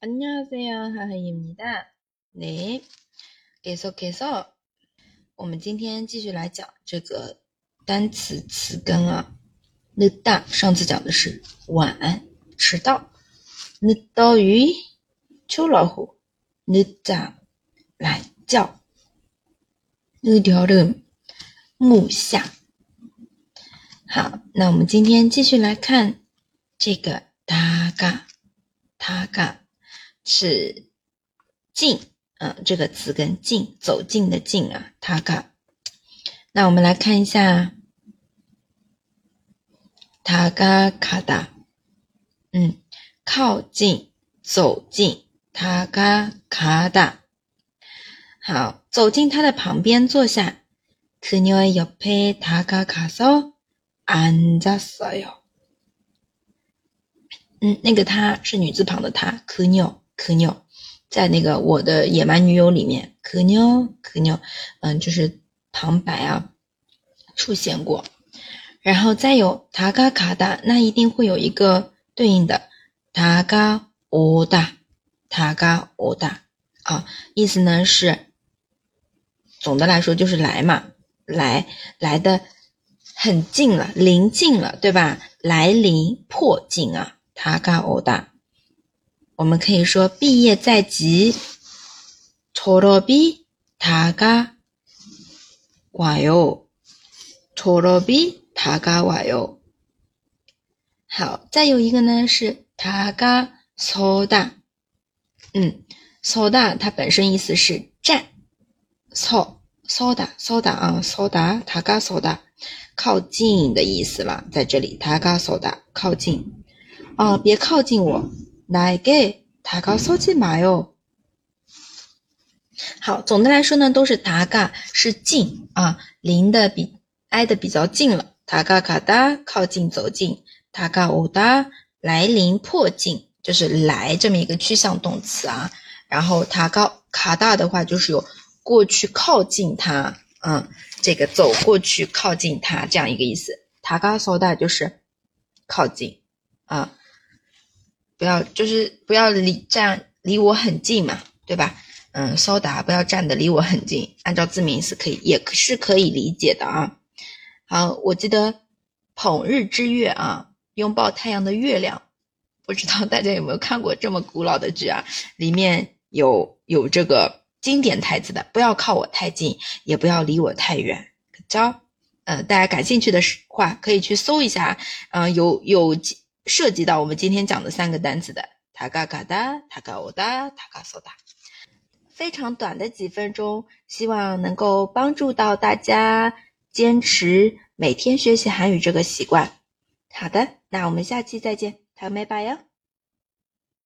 안녕하세요，하하입니 다。 네계속해서我们今天继续来讲这个单词词根啊。늦다上次讲的是晚，迟到。늦더위초라고늦다懒觉。늦더름木下。好，那我们今天继续来看这个 是进，嗯，这个词根进，走进的进啊，他嘎。那我们来看一下，他嘎卡达，嗯，靠近，走近，他嘎卡达。好，走进他的旁边坐下。그녀의옆에다가가서앉았어 요。 嗯，那个他是女字旁的他，可妞。 可妞，在那个我的野蛮女友里面，可妞可妞，嗯，就是旁白啊出现过，然后再有塔嘎卡达，那一定会有一个对应的塔嘎欧达，塔嘎欧达啊，意思呢是，总的来说就是来嘛，来来的很近了，临近了，对吧？来临迫近啊，塔嘎欧达。我们可以说毕业在即，졸업이다가와 요， 졸업이다가와 요。 好，再有一个呢是다가서 다， 嗯，서다它本身意思是站，서서다서다啊，서다다가서 다， 靠近的意思了，在这里다가서 다， 靠近啊，别靠近我。 来给塔嘎搜集马哟。好，总的来说呢，都是塔嘎是近啊，离的比挨的比较近了。塔嘎卡达靠近走近，塔嘎乌达来临迫近，就是来这么一个趋向动词啊。然后塔高卡达的话就是有过去靠近它，嗯，这个走过去靠近它这样一个意思。塔嘎搜达就是靠近啊。不要，就是不要离站离我很近嘛，对吧？嗯，稍达不要站的离我很近，按照字面意思可以，也是可以理解的啊。好，我记得捧日之月啊，拥抱太阳的月亮，不知道大家有没有看过这么古老的剧啊？里面有有这个经典台词的，不要靠我太近，也不要离我太远。可招，嗯，大家感兴趣的话可以去搜一下，嗯，有有。涉及到我们今天讲的三个单词的塔嘎嘎哒、塔嘎欧哒、塔嘎索哒，非常短的几分钟，希望能够帮助到大家坚持每天学习韩语这个习惯。好的，那我们下期再见，拜拜哟。